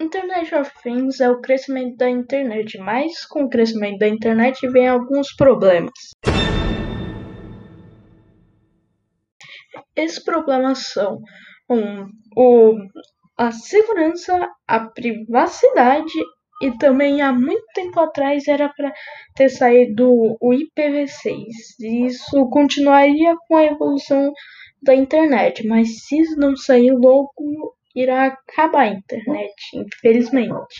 Internet of Things é o crescimento da internet, mas com o crescimento da internet vem alguns problemas. Esses problemas são um, o, a segurança, a privacidade e também há muito tempo atrás era para ter saído o IPv6. Isso continuaria com a evolução da internet, mas se não sair logo irá acabar a internet, infelizmente.